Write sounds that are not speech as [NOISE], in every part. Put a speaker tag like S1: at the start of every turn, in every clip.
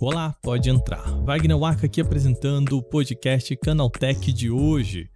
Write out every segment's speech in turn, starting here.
S1: Olá, pode entrar. Wagner Waka aqui apresentando o podcast Canaltech de hoje.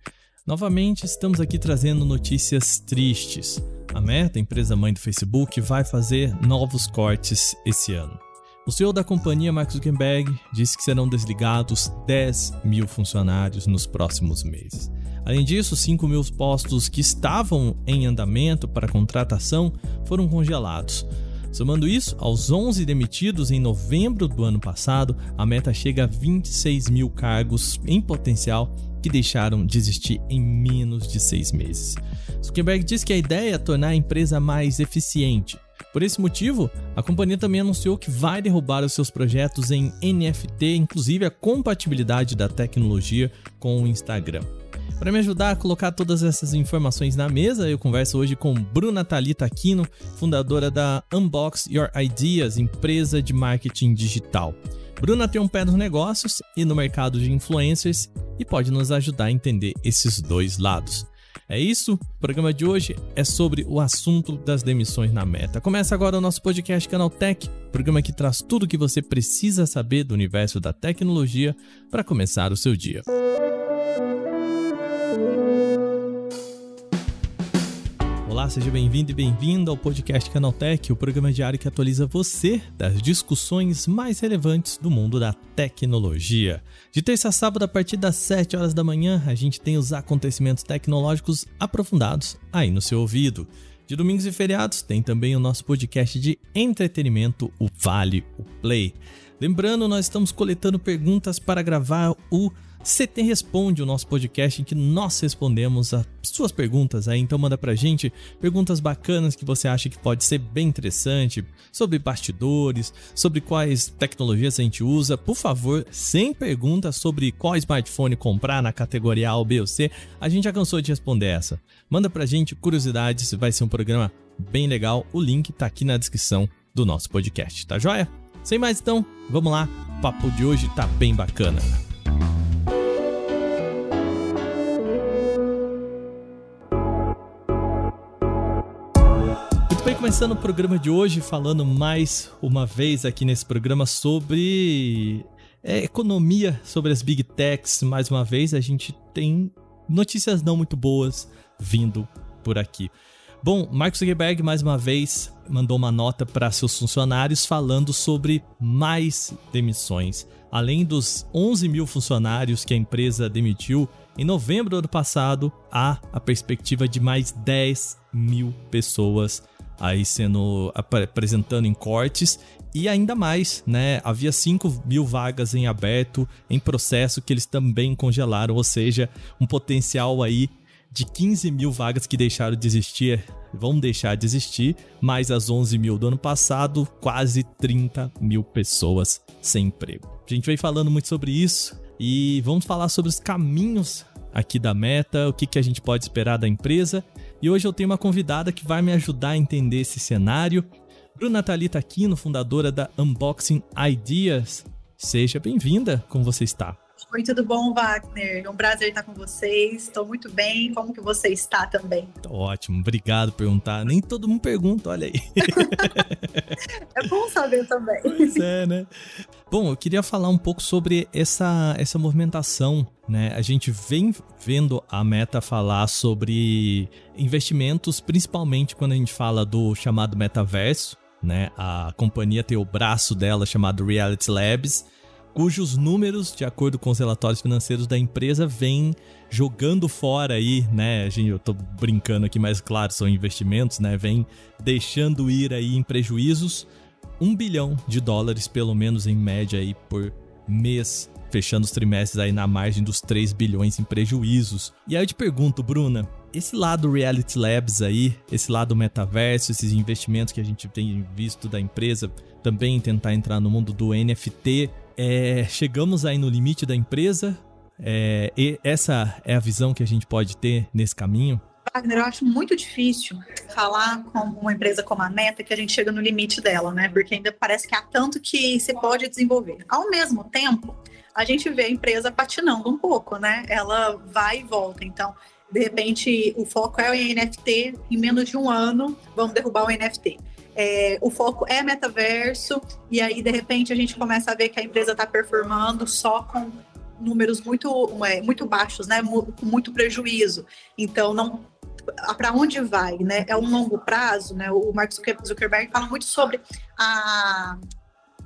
S1: Novamente estamos aqui trazendo notícias tristes. A Meta, empresa mãe do Facebook, vai fazer novos cortes esse ano. O CEO da companhia, Mark Zuckerberg, disse que serão desligados 10 mil funcionários nos próximos meses. Além disso, 5 mil postos que estavam em andamento para contratação foram congelados. Somando isso aos 11 demitidos em novembro do ano passado, a meta chega a 26 mil cargos em potencial que deixaram de existir em menos de seis meses. Zuckerberg diz que a ideia é tornar a empresa mais eficiente. Por esse motivo, a companhia também anunciou que vai derrubar os seus projetos em NFT, inclusive a compatibilidade da tecnologia com o Instagram. Para me ajudar a colocar todas essas informações na mesa, eu converso hoje com Bruna Talita Aquino, fundadora da Unbox Your Ideas, empresa de marketing digital. Bruna tem um pé nos negócios e no mercado de influencers e pode nos ajudar a entender esses dois lados. É isso, o programa de hoje é sobre o assunto das demissões na meta. Começa agora o nosso podcast Canal Tech, programa que traz tudo o que você precisa saber do universo da tecnologia para começar o seu dia. Olá, seja bem-vindo e bem-vinda ao podcast Canaltech, o programa diário que atualiza você das discussões mais relevantes do mundo da tecnologia. De terça a sábado, a partir das 7 horas da manhã, a gente tem os acontecimentos tecnológicos aprofundados aí no seu ouvido. De domingos e feriados, tem também o nosso podcast de entretenimento, o Vale o Play. Lembrando, nós estamos coletando perguntas para gravar o CT Responde, o nosso podcast em que nós respondemos as suas perguntas aí. Então manda pra gente perguntas bacanas que você acha que pode ser bem interessante, sobre bastidores, sobre quais tecnologias a gente usa. Por favor, sem perguntas sobre qual smartphone comprar na categoria A ou B ou C. A gente já cansou de responder essa. Manda pra gente curiosidades, vai ser um programa bem legal. O link tá aqui na descrição do nosso podcast, tá joia? Sem mais então, vamos lá. O papo de hoje tá bem bacana. Muito bem, começando o programa de hoje, falando mais uma vez aqui nesse programa sobre é, economia, sobre as big techs. Mais uma vez, a gente tem notícias não muito boas vindo por aqui. Bom, Mark Zuckerberg, mais uma vez, mandou uma nota para seus funcionários falando sobre mais demissões. Além dos 11 mil funcionários que a empresa demitiu em novembro do ano passado, há a perspectiva de mais 10 mil pessoas aí sendo apresentando em cortes e ainda mais, né? Havia 5 mil vagas em aberto, em processo que eles também congelaram, ou seja, um potencial aí de 15 mil vagas que deixaram de existir, vão deixar de existir, mais as 11 mil do ano passado, quase 30 mil pessoas sem emprego. A gente vem falando muito sobre isso e vamos falar sobre os caminhos aqui da meta, o que, que a gente pode esperar da empresa e hoje eu tenho uma convidada que vai me ajudar a entender esse cenário. Bruna Thalita Aquino, fundadora da Unboxing Ideas. Seja bem-vinda, como você está?
S2: Oi, tudo bom, Wagner? É um prazer estar com vocês. Estou muito bem. Como que você está também?
S1: Tô ótimo, obrigado por perguntar. Nem todo mundo pergunta, olha aí. [LAUGHS]
S2: é bom saber também.
S1: Pois é, né? Bom, eu queria falar um pouco sobre essa, essa movimentação né? A gente vem vendo a Meta falar sobre investimentos, principalmente quando a gente fala do chamado metaverso, né? A companhia tem o braço dela chamado Reality Labs, cujos números, de acordo com os relatórios financeiros da empresa, vêm jogando fora aí, né? Gente, eu tô brincando aqui, mas claro, são investimentos, né? Vem deixando ir aí em prejuízos um bilhão de dólares, pelo menos em média aí por mês fechando os trimestres aí na margem dos 3 bilhões em prejuízos. E aí eu te pergunto, Bruna, esse lado Reality Labs aí, esse lado metaverso, esses investimentos que a gente tem visto da empresa também tentar entrar no mundo do NFT, é, chegamos aí no limite da empresa? É, essa é a visão que a gente pode ter nesse caminho?
S2: Wagner, eu acho muito difícil falar com uma empresa como a Meta que a gente chega no limite dela, né? Porque ainda parece que há tanto que se pode desenvolver. Ao mesmo tempo, a gente vê a empresa patinando um pouco, né? Ela vai e volta. Então, De repente, o foco é o NFT, em menos de um ano, vamos derrubar o NFT. É, o foco é metaverso, e aí, de repente, a gente começa a ver que a empresa está performando só com números muito, é, muito baixos, né? Com muito prejuízo. Então, não para onde vai, né? É um longo prazo, né? O Mark Zuckerberg fala muito sobre a,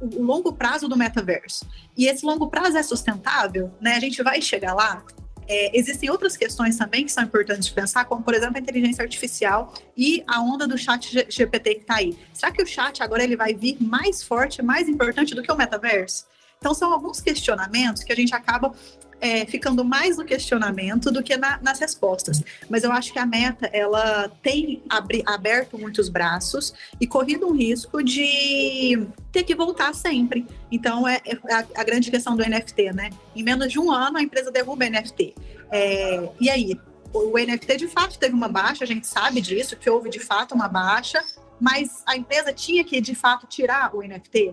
S2: o longo prazo do metaverso. E esse longo prazo é sustentável, né? A gente vai chegar lá. É, existem outras questões também que são importantes de pensar, como, por exemplo, a inteligência artificial e a onda do chat GPT que está aí. Será que o chat agora ele vai vir mais forte, mais importante do que o metaverso? Então, são alguns questionamentos que a gente acaba é, ficando mais no questionamento do que na, nas respostas. Mas eu acho que a meta ela tem abri, aberto muitos braços e corrido um risco de ter que voltar sempre. Então é, é a, a, grande questão do NFT, né? Em menos de um ano a empresa derruba NFT. É, e aí? O NFT de fato teve uma baixa, a gente sabe disso, que houve de fato uma baixa, mas a empresa tinha que de fato tirar o NFT.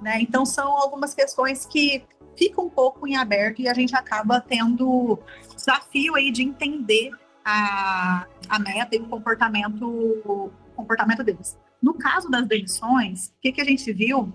S2: Né? Então são algumas questões que fica um pouco em aberto e a gente acaba tendo desafio aí de entender a, a meta e o comportamento, o comportamento deles. No caso das demissões, o que, que a gente viu,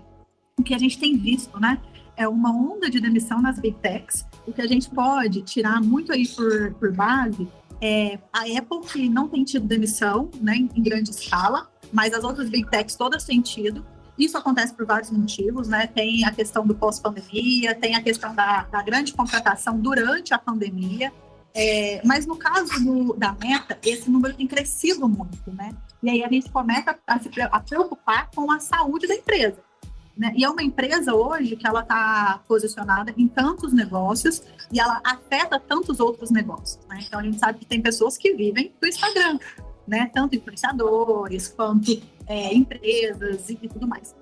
S2: o que a gente tem visto, né? É uma onda de demissão nas big techs. O que a gente pode tirar muito aí por, por base é a Apple, que não tem tido demissão né, em grande escala, mas as outras big techs todas têm tido. Isso acontece por vários motivos, né? Tem a questão do pós-pandemia, tem a questão da, da, grande contratação durante a pandemia. É, mas no caso do, da meta, esse número tem crescido muito, né? E aí a gente começa a se a preocupar com a saúde da empresa. Né? E é uma empresa hoje que ela está posicionada em tantos negócios e ela afeta tantos outros negócios. Né? Então a gente sabe que tem pessoas que vivem do Instagram, né? Tanto influenciadores quanto é, empresas e tudo mais.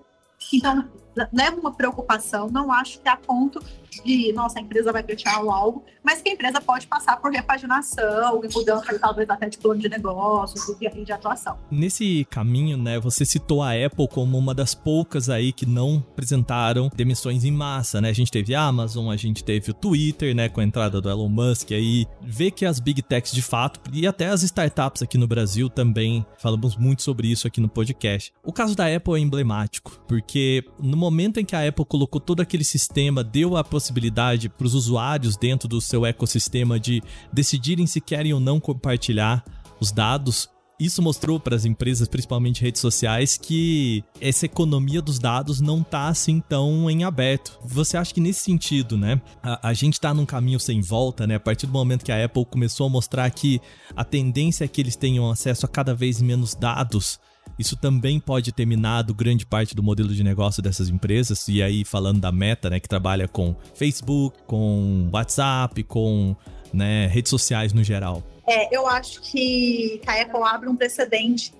S2: Então, leva uma preocupação, não acho que a ponto de, nossa, a empresa vai fechar algo, mas que a empresa pode passar por repaginação e mudança, talvez até de plano de negócios e de atuação.
S1: Nesse caminho, né, você citou a Apple como uma das poucas aí que não apresentaram demissões em massa, né? A gente teve a Amazon, a gente teve o Twitter, né, com a entrada do Elon Musk aí, vê que as big techs de fato, e até as startups aqui no Brasil também, falamos muito sobre isso aqui no podcast. O caso da Apple é emblemático, porque no momento em que a Apple colocou todo aquele sistema, deu a possibilidade para os usuários dentro do seu ecossistema de decidirem se querem ou não compartilhar os dados. Isso mostrou para as empresas, principalmente redes sociais, que essa economia dos dados não está assim tão em aberto. Você acha que nesse sentido, né, a, a gente está num caminho sem volta, né? A partir do momento que a Apple começou a mostrar que a tendência é que eles tenham acesso a cada vez menos dados, isso também pode ter minado grande parte do modelo de negócio dessas empresas. E aí, falando da Meta, né, que trabalha com Facebook, com WhatsApp, com né, redes sociais no geral.
S2: É, eu acho que a Apple abre um precedente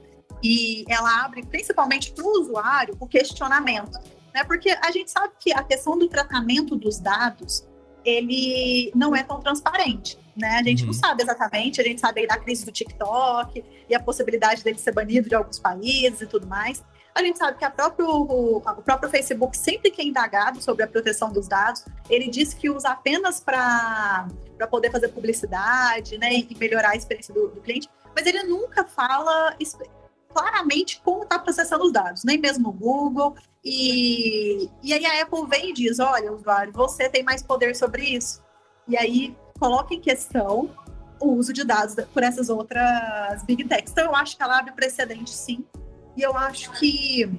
S2: e ela abre principalmente para o usuário o questionamento, né? Porque a gente sabe que a questão do tratamento dos dados ele não é tão transparente né? A gente uhum. não sabe exatamente, a gente sabe aí da crise do TikTok e a possibilidade dele ser banido de alguns países e tudo mais. A gente sabe que próprio, o, o próprio Facebook, sempre que é indagado sobre a proteção dos dados, ele diz que usa apenas para poder fazer publicidade né, e melhorar a experiência do, do cliente, mas ele nunca fala claramente como está processando os dados, nem mesmo o Google. E, e aí a Apple vem e diz: olha, usuário, você tem mais poder sobre isso. E aí coloca em questão o uso de dados por essas outras big techs. Então, eu acho que ela abre precedente, sim. E eu acho que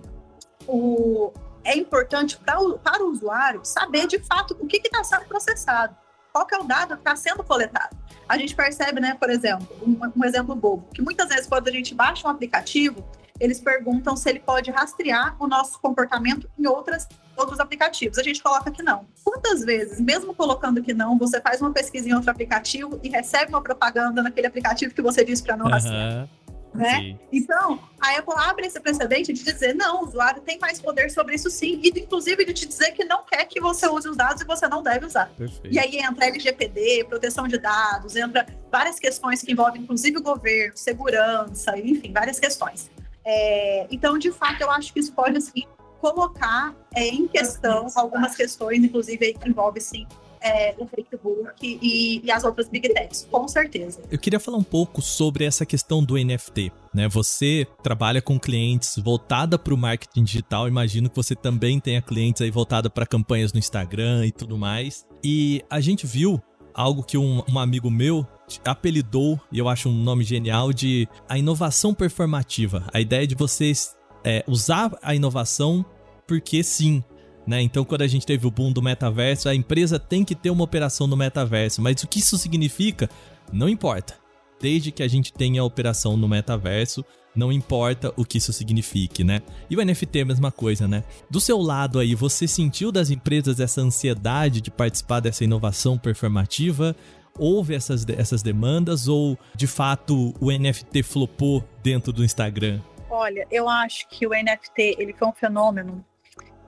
S2: o, é importante para o, para o usuário saber, de fato, o que está sendo processado. Qual é o dado que está sendo coletado. A gente percebe, né, por exemplo, um, um exemplo bobo, que muitas vezes quando a gente baixa um aplicativo, eles perguntam se ele pode rastrear o nosso comportamento em outras outros aplicativos. A gente coloca que não. Quantas vezes, mesmo colocando que não, você faz uma pesquisa em outro aplicativo e recebe uma propaganda naquele aplicativo que você disse para não rastrear? Né? Então, a Apple abre esse precedente de dizer, não, o usuário tem mais poder sobre isso sim, e inclusive de te dizer que não quer que você use os dados e você não deve usar. Perfeito. E aí entra LGPD, proteção de dados, entra várias questões que envolvem inclusive o governo, segurança, enfim, várias questões. É, então, de fato, eu acho que isso pode assim, colocar é, em questão algumas questões, inclusive que envolve sim é, o Facebook e, e, as outras Big Techs, com certeza.
S1: Eu queria falar um pouco sobre essa questão do NFT. Né? Você trabalha com clientes voltada para o marketing digital, imagino que você também tenha clientes aí voltada para campanhas no Instagram e tudo mais. E a gente viu algo que um, um amigo meu apelidou, e eu acho um nome genial, de a inovação performativa. A ideia de vocês é, usar a inovação porque sim. Né? Então, quando a gente teve o boom do metaverso, a empresa tem que ter uma operação no metaverso. Mas o que isso significa? Não importa. Desde que a gente tenha a operação no metaverso, não importa o que isso signifique, né? E o NFT é a mesma coisa, né? Do seu lado aí, você sentiu das empresas essa ansiedade de participar dessa inovação performativa? Houve essas, essas demandas ou, de fato, o NFT flopou dentro do Instagram?
S2: Olha, eu acho que o NFT ele foi um fenômeno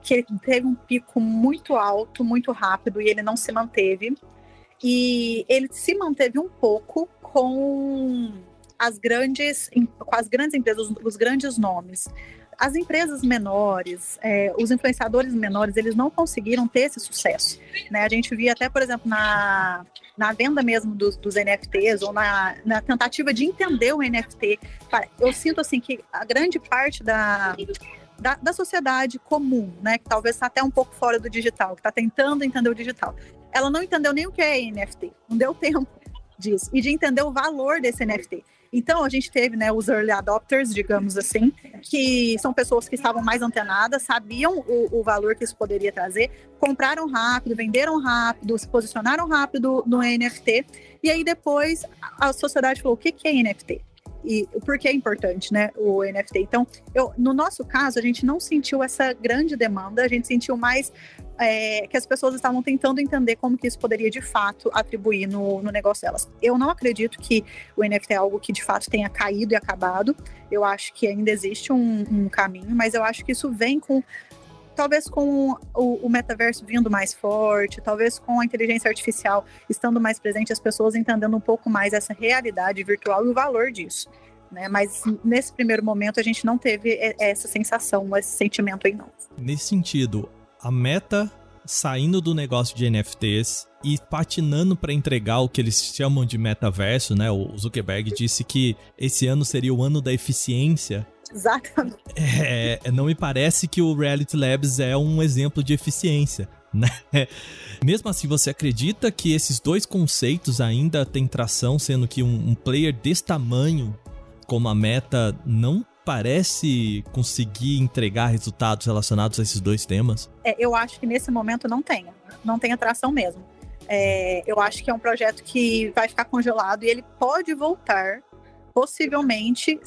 S2: que ele teve um pico muito alto, muito rápido e ele não se manteve. E ele se manteve um pouco com as grandes, com as grandes empresas, os, os grandes nomes. As empresas menores, é, os influenciadores menores, eles não conseguiram ter esse sucesso. Né? A gente via até, por exemplo, na, na venda mesmo dos, dos NFTs ou na, na, tentativa de entender o NFT. Eu sinto assim que a grande parte da, da, da sociedade comum, né, que talvez está até um pouco fora do digital, que está tentando entender o digital, ela não entendeu nem o que é NFT, não deu tempo disso, e de entender o valor desse NFT. Então, a gente teve né, os early adopters, digamos assim, que são pessoas que estavam mais antenadas, sabiam o, o, valor que isso poderia trazer, compraram rápido, venderam rápido, se posicionaram rápido no NFT, e aí depois a sociedade falou: o que, que é NFT? e por que é importante, né, o NFT. Então, eu, no nosso caso, a gente não sentiu essa grande demanda, a gente sentiu mais é, que as pessoas estavam tentando entender como que isso poderia de fato atribuir no, no negócio delas. Eu não acredito que o NFT é algo que de fato tenha caído e acabado. Eu acho que ainda existe um, um caminho, mas eu acho que isso vem com talvez com o, metaverso vindo mais forte, talvez com a inteligência artificial estando mais presente, as pessoas entendendo um pouco mais essa realidade virtual e o valor disso. Né? Mas nesse primeiro momento a gente não teve essa sensação, esse sentimento aí não.
S1: Nesse sentido, a meta saindo do negócio de NFTs e patinando para entregar o que eles chamam de metaverso, né? O Zuckerberg disse que esse ano seria o ano da eficiência
S2: Exatamente. [LAUGHS]
S1: É, não me parece que o Reality Labs é um exemplo de eficiência. [LAUGHS] Né? Mesmo assim, você acredita que esses dois conceitos ainda têm tração, sendo que um, um player desse tamanho, como a Meta, não parece conseguir entregar resultados relacionados a esses dois temas?
S2: É, eu acho que nesse momento não tem. Não tem atração mesmo. É, eu acho que é um projeto que vai ficar congelado e ele pode voltar possivelmente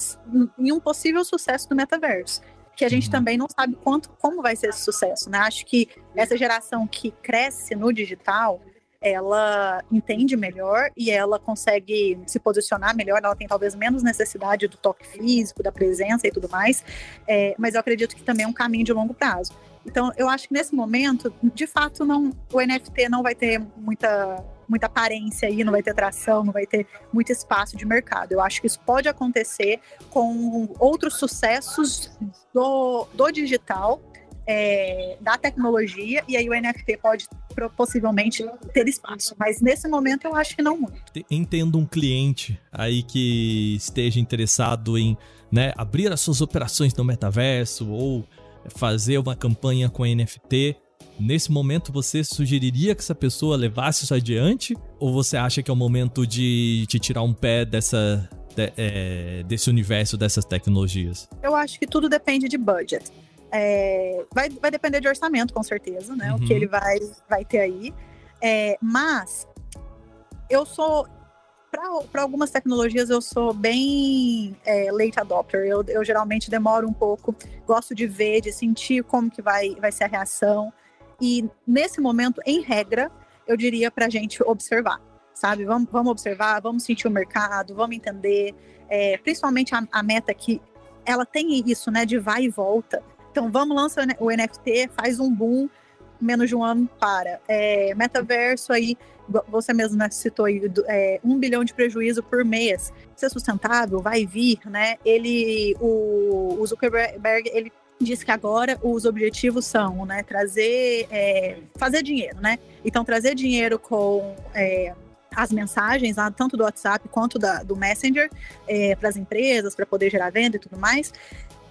S2: em um possível sucesso do metaverso. Que a gente uhum. também não sabe quanto, como vai ser esse sucesso, né? Acho que essa geração que cresce no digital, ela entende melhor e ela consegue se posicionar melhor, ela tem talvez menos necessidade do toque físico, da presença e tudo mais, é, mas eu acredito que também é um caminho de longo prazo. Então, eu acho que nesse momento, de fato, não, o NFT não vai ter muita muita aparência aí, não vai ter tração, não vai ter muito espaço de mercado. Eu acho que isso pode acontecer com outros sucessos do, do digital, é, da tecnologia, e aí o NFT pode possivelmente ter espaço. Mas nesse momento eu acho que não muito.
S1: Entendo um cliente aí que esteja interessado em né, abrir as suas operações no metaverso ou fazer uma campanha com NFT Nesse momento, você sugeriria que essa pessoa levasse isso adiante? Ou você acha que é o momento de te tirar um pé dessa, de, é, desse universo, dessas tecnologias?
S2: Eu acho que tudo depende de budget. É, vai, vai depender de orçamento, com certeza, né? Uhum. O que uhum. ele vai, vai ter aí. É, mas eu sou. Para algumas tecnologias, eu sou bem é, late adopter. Eu, eu geralmente demoro um pouco, gosto de ver, de sentir como que vai, vai ser a reação. E nesse momento, em regra, eu diria para a gente observar, sabe? Vamos, vamos observar, vamos sentir o mercado, vamos entender, é, principalmente a, a, meta que ela tem isso, né, de vai e volta. Então, vamos lançar o NFT, faz um boom, menos de um ano para. É, metaverso aí, você mesmo né, citou aí, é, um bilhão de prejuízo por mês. Ser sustentável, vai vir, né? Ele, o, o Zuckerberg, ele diz que agora os objetivos são, né, trazer, é, fazer dinheiro, né? Então trazer dinheiro com é, as mensagens, tanto do WhatsApp quanto da, do Messenger, é, para as empresas, para poder gerar venda e tudo mais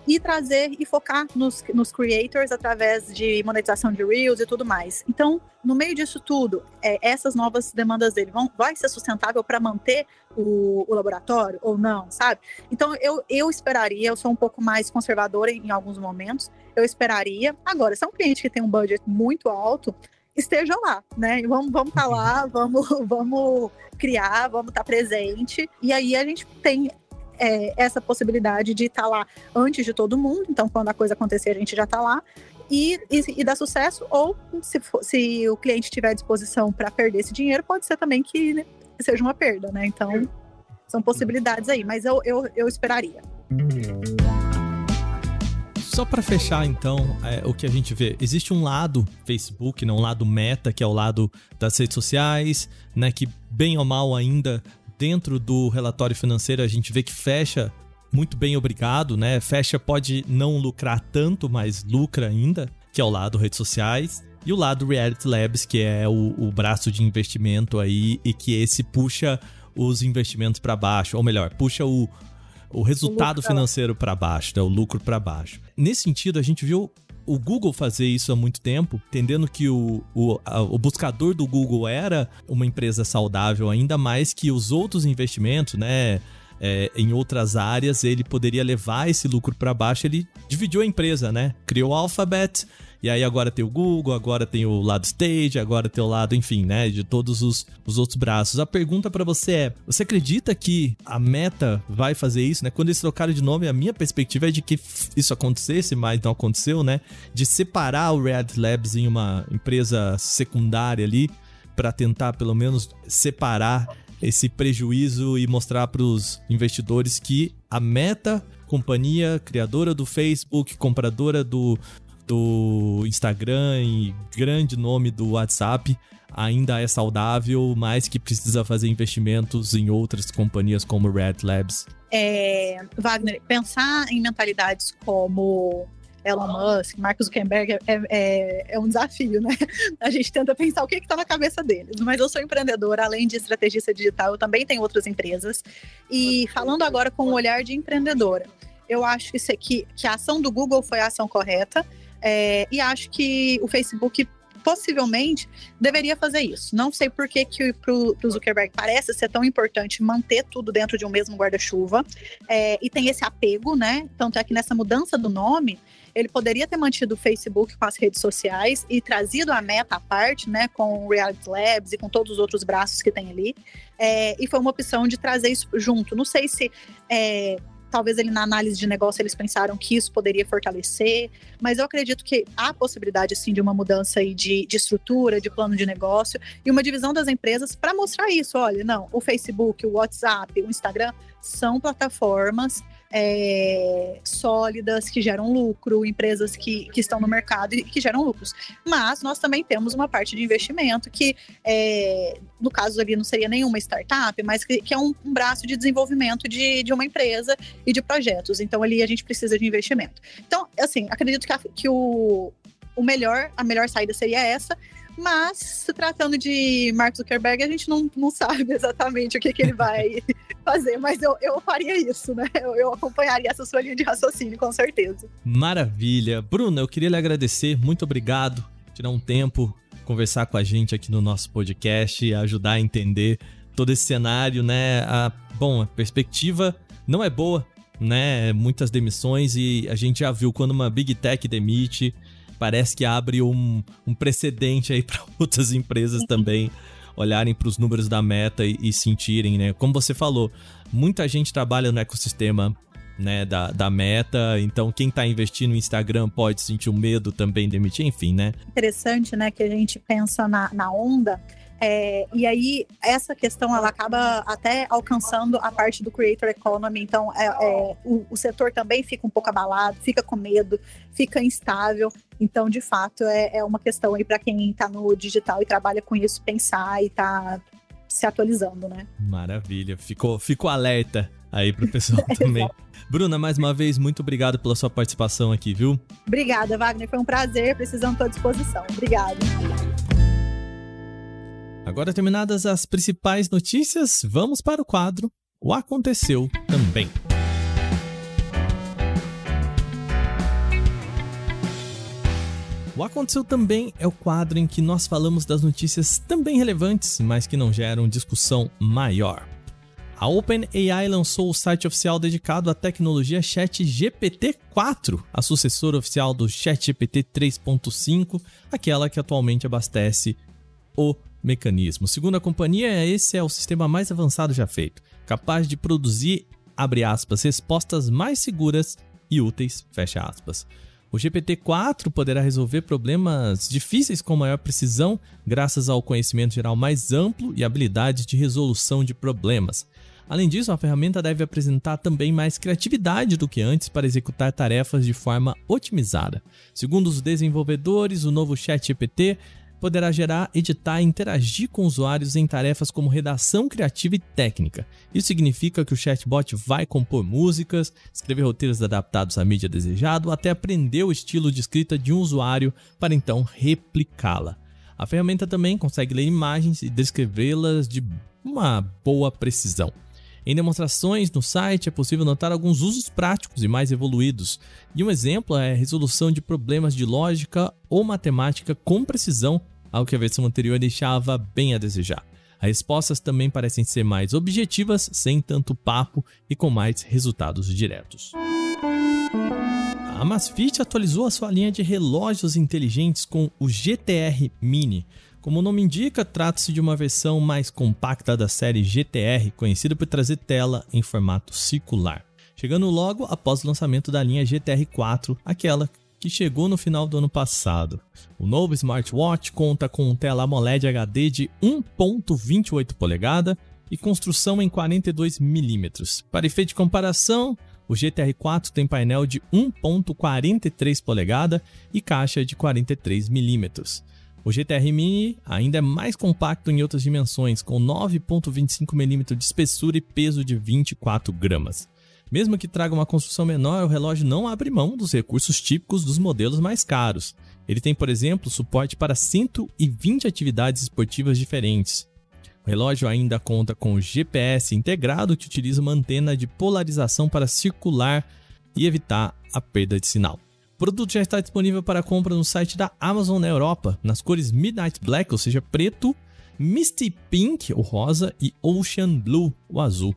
S2: e trazer e focar nos, nos creators através de monetização de Reels e tudo mais. Então, no meio disso tudo, é, essas novas demandas dele vão vai ser sustentável para manter o, o, laboratório ou não, sabe? Então, eu, eu esperaria, eu sou um pouco mais conservadora em, em alguns momentos, eu esperaria. Agora, se é um cliente que tem um budget muito alto, esteja lá, né? Vamos vamos estar tá lá, vamos [LAUGHS] vamos criar, vamos estar tá presente. E aí a gente tem é, essa possibilidade de estar tá lá antes de todo mundo. Então, quando a coisa acontecer, a gente já está lá. E, e, e dar sucesso, ou se, for, se o cliente tiver disposição para perder esse dinheiro, pode ser também que né, seja uma perda, né? Então, são possibilidades aí, mas eu, eu, eu esperaria.
S1: Só para fechar, então, é, o que a gente vê, existe um lado Facebook, né, um lado meta, que é o lado das redes sociais, né, que bem ou mal ainda dentro do relatório financeiro a gente vê que fecha muito bem obrigado, né? Fecha pode não lucrar tanto, mas lucra ainda, que é o lado redes sociais. E o lado Reality Labs, que é o, o braço de investimento aí e que esse puxa os investimentos para baixo, ou melhor, puxa o, o resultado o financeiro para baixo, né? o lucro para baixo. Nesse sentido, a gente viu o Google fazer isso há muito tempo, entendendo que o, o, a, o buscador do Google era uma empresa saudável, ainda mais que os outros investimentos, né? É, em outras áreas, ele poderia levar esse lucro para baixo. Ele dividiu a empresa, né? Criou o Alphabet, e aí agora tem o Google, agora tem o lado Stage, agora tem o lado, enfim, né, de todos os, os outros braços. A pergunta para você é: você acredita que a Meta vai fazer isso, né? Quando eles trocaram de nome, a minha perspectiva é de que isso acontecesse, mas não aconteceu, né? De separar o Red Labs em uma empresa secundária ali para tentar pelo menos separar esse prejuízo e mostrar para os investidores que a Meta companhia criadora do Facebook, compradora do, do Instagram e grande nome do WhatsApp ainda é saudável, mas que precisa fazer investimentos em outras companhias como Red Labs?
S2: É, Wagner, pensar em mentalidades como Elon Musk, Mark Zuckerberg é, é, é, um desafio, né? A gente tenta pensar o que está na cabeça deles. Mas eu sou empreendedora, além de estrategista digital, eu também tenho outras empresas. E falando agora com o um olhar de empreendedora, eu acho que, que, que a ação do Google foi a ação correta é, e acho que o Facebook possivelmente deveria fazer isso. Não sei por que, que para o Zuckerberg parece ser tão importante manter tudo dentro de um mesmo guarda-chuva é, e tem esse apego, né? Tanto é que nessa mudança do nome, ele poderia ter mantido o Facebook com as redes sociais e trazido a meta à parte, né? Com o Reality Labs e com todos os outros braços que tem ali. É, e foi uma opção de trazer isso junto. Não sei se é, talvez ele na análise de negócio eles pensaram que isso poderia fortalecer, mas eu acredito que há possibilidade sim de uma mudança aí de, de estrutura, de plano de negócio e uma divisão das empresas para mostrar isso. Olha, não, o Facebook, o WhatsApp, o Instagram são plataformas é, sólidas, que geram lucro, empresas que, que estão no mercado e que geram lucros. Mas nós também temos uma parte de investimento que, é, no caso ali, não seria nenhuma startup, mas que, que é um, um, braço de desenvolvimento de, de uma empresa e de projetos. Então, ali a gente precisa de investimento. Então, assim, acredito que, a, que o, o melhor, a melhor saída seria essa. Mas, se tratando de Mark Zuckerberg, a gente não, não sabe [LAUGHS] exatamente o que, que ele vai [LAUGHS] fazer, mas eu, eu faria isso, né? Eu, eu acompanharia essa sua linha de raciocínio, com certeza.
S1: Maravilha. Bruna, eu queria lhe agradecer, muito obrigado. Tirar um tempo, conversar com a gente aqui no nosso podcast ajudar a entender todo esse cenário, né? A, bom, a perspectiva não é boa, né? Muitas demissões e a gente já viu quando uma Big Tech demite, parece que abre um, um precedente aí [LAUGHS] para outras empresas também olharem para os números da meta e, e, sentirem, né? Como você falou, muita gente trabalha no ecossistema né, da, da meta, então quem está investindo no Instagram pode sentir o medo também de emitir, enfim, né?
S2: Interessante, né, que a gente pensa na, na onda é, e aí, essa questão, ela acaba até alcançando a parte do creator economy. Então, é, é, o, o, setor também fica um pouco abalado, fica com medo, fica instável. Então, de fato, é, é uma questão aí para quem está no digital e trabalha com isso, pensar e tá se atualizando, né?
S1: Maravilha. Ficou, ficou alerta aí pro pessoal [LAUGHS] também. Bruna, mais uma vez, muito obrigado pela sua participação aqui, viu?
S2: Obrigada, Wagner. Foi um prazer. Precisando, estou à disposição. Obrigada.
S1: Agora terminadas as principais notícias, vamos para o quadro O Aconteceu Também. O Aconteceu Também é o quadro em que nós falamos das notícias também relevantes, mas que não geram discussão maior. A OpenAI lançou o site oficial dedicado à tecnologia ChatGPT-4, a sucessora oficial do ChatGPT 3.5, aquela que atualmente abastece o mecanismo. Segundo a companhia, esse é o sistema mais avançado já feito, capaz de produzir, abre aspas, respostas mais seguras e úteis, fecha aspas. O GPT-4 poderá resolver problemas difíceis com maior precisão, graças ao conhecimento geral mais amplo e habilidades de resolução de problemas. Além disso, a ferramenta deve apresentar também mais criatividade do que antes para executar tarefas de forma otimizada. Segundo os desenvolvedores, o novo ChatGPT poderá gerar, editar e interagir com usuários em tarefas como redação criativa e técnica. Isso significa que o chatbot vai compor músicas, escrever roteiros adaptados à mídia desejado, até aprender o estilo de escrita de um usuário para então replicá-la. A ferramenta também consegue ler imagens e descrevê-las de uma boa precisão. Em demonstrações no site é possível notar alguns usos práticos e mais evoluídos, e um exemplo é a resolução de problemas de lógica ou matemática com precisão, algo que a versão anterior deixava bem a desejar. As respostas também parecem ser mais objetivas, sem tanto papo e com mais resultados diretos. A Masfit atualizou a sua linha de relógios inteligentes com o GTR Mini, como o nome indica, trata-se de uma versão mais compacta da série GTR, conhecida por trazer tela em formato circular. Chegando logo após o lançamento da linha GTR 4, aquela que chegou no final do ano passado. O novo smartwatch conta com tela AMOLED HD de 1.28 polegada e construção em 42 mm. Para efeito de comparação, o GTR 4 tem painel de 1.43 polegada e caixa de 43 mm. O GTR Mini ainda é mais compacto em outras dimensões, com 9,25mm de espessura e peso de 24 gramas. Mesmo que traga uma construção menor, o relógio não abre mão dos recursos típicos dos modelos mais caros. Ele tem, por exemplo, suporte para 120 atividades esportivas diferentes. O relógio ainda conta com GPS integrado que utiliza uma antena de polarização para circular e evitar a perda de sinal. O produto já está disponível para compra no site da Amazon na Europa, nas cores Midnight Black, ou seja, preto, Misty Pink, o rosa, e Ocean Blue, o azul.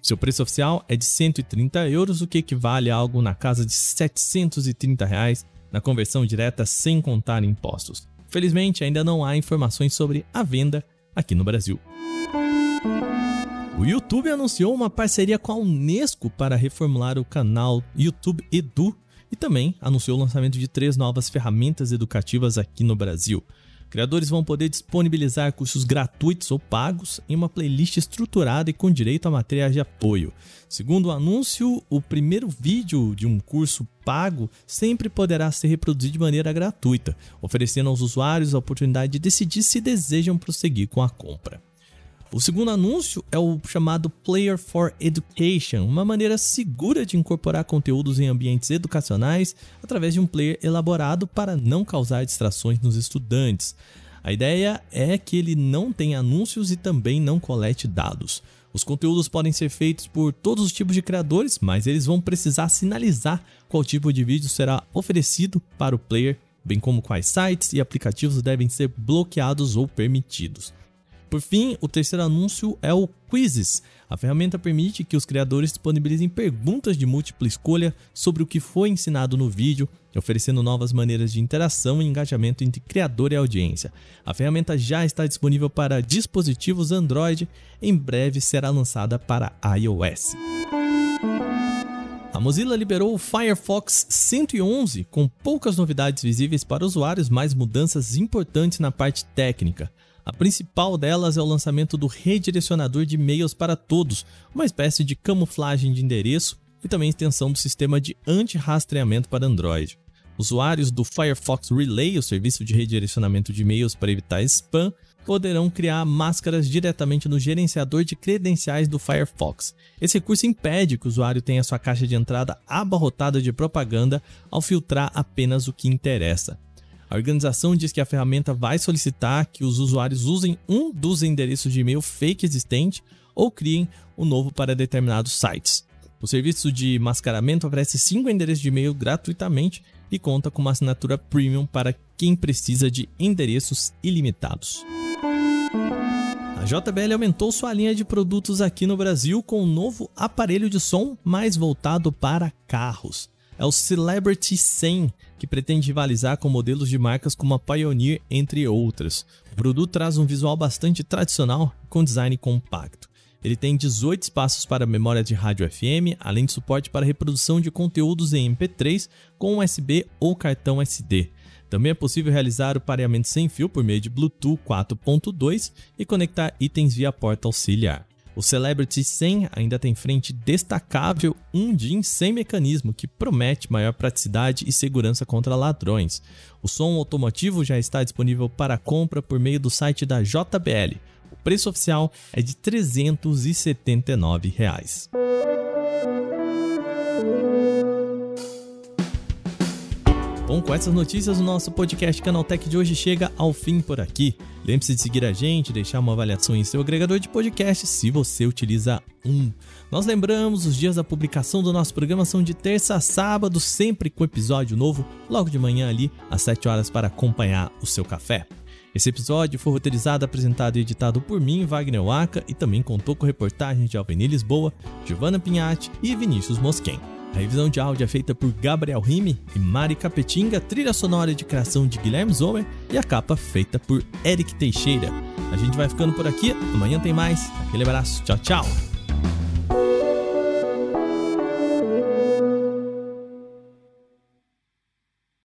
S1: Seu preço oficial é de 130 euros, o que equivale a algo na casa de 730 reais na conversão direta sem contar impostos. Felizmente, ainda não há informações sobre a venda aqui no Brasil. O YouTube anunciou uma parceria com a Unesco para reformular o canal YouTube Edu e também anunciou o lançamento de três novas ferramentas educativas aqui no Brasil. Criadores vão poder disponibilizar cursos gratuitos ou pagos em uma playlist estruturada e com direito a materiais de apoio. Segundo o anúncio, o primeiro vídeo de um curso pago sempre poderá ser reproduzido de maneira gratuita, oferecendo aos usuários a oportunidade de decidir se desejam prosseguir com a compra. O segundo anúncio é o chamado Player for Education, uma maneira segura de incorporar conteúdos em ambientes educacionais através de um player elaborado para não causar distrações nos estudantes. A ideia é que ele não tenha anúncios e também não colete dados. Os conteúdos podem ser feitos por todos os tipos de criadores, mas eles vão precisar sinalizar qual tipo de vídeo será oferecido para o player, bem como quais sites e aplicativos devem ser bloqueados ou permitidos. Por fim, o terceiro anúncio é o Quizzes. A ferramenta permite que os criadores disponibilizem perguntas de múltipla escolha sobre o que foi ensinado no vídeo, oferecendo novas maneiras de interação e engajamento entre criador e audiência. A ferramenta já está disponível para dispositivos Android, em breve será lançada para iOS. A Mozilla liberou o Firefox 111 com poucas novidades visíveis para usuários, mas mudanças importantes na parte técnica. A principal delas é o lançamento do redirecionador de e-mails para todos, uma espécie de camuflagem de endereço e também extensão do sistema de anti-rastreamento para Android. Usuários do Firefox Relay, o serviço de redirecionamento de e-mails para evitar spam, poderão criar máscaras diretamente no gerenciador de credenciais do Firefox. Esse recurso impede que o usuário tenha sua caixa de entrada abarrotada de propaganda ao filtrar apenas o que interessa. A organização diz que a ferramenta vai solicitar que os usuários usem um dos endereços de e-mail fake existente ou criem um novo para determinados sites. O serviço de mascaramento oferece cinco endereços de e-mail gratuitamente e conta com uma assinatura premium para quem precisa de endereços ilimitados. A JBL aumentou sua linha de produtos aqui no Brasil com um novo aparelho de som mais voltado para carros. É o Celebrity 100, que pretende rivalizar com modelos de marcas como a Pioneer, entre outras. O produto traz um visual bastante tradicional com design compacto. Ele tem 18 espaços para memória de rádio FM, além de suporte para reprodução de conteúdos em MP3 com USB ou cartão SD. Também é possível realizar o pareamento sem fio por meio de Bluetooth 4.2 e conectar itens via porta auxiliar. O Celebrity 100 ainda tem frente destacável 1 DIN sem mecanismo, que promete maior praticidade e segurança contra ladrões. O som automotivo já está disponível para compra por meio do site da JBL. O preço oficial é de 379 reais. Bom, com essas notícias, o nosso podcast Canaltech de hoje chega ao fim por aqui. Lembre-se de seguir a gente, deixar uma avaliação em seu agregador de podcast se você utiliza um. Nós lembramos, os dias da publicação do nosso programa são de terça a sábado, sempre com episódio novo, logo de manhã ali, às 7 horas, para acompanhar o seu café. Esse episódio foi roteirizado, apresentado e editado por mim, Wagner Waka, e também contou com reportagens de Alveni Lisboa, Giovanna Pinhatti e Vinícius Mosquen. A revisão de áudio é feita por Gabriel Rime e Mari Capetinga, trilha sonora de criação de Guilherme Zomer e a capa feita por Eric Teixeira. A gente vai ficando por aqui, amanhã tem mais. Aquele abraço, tchau, tchau!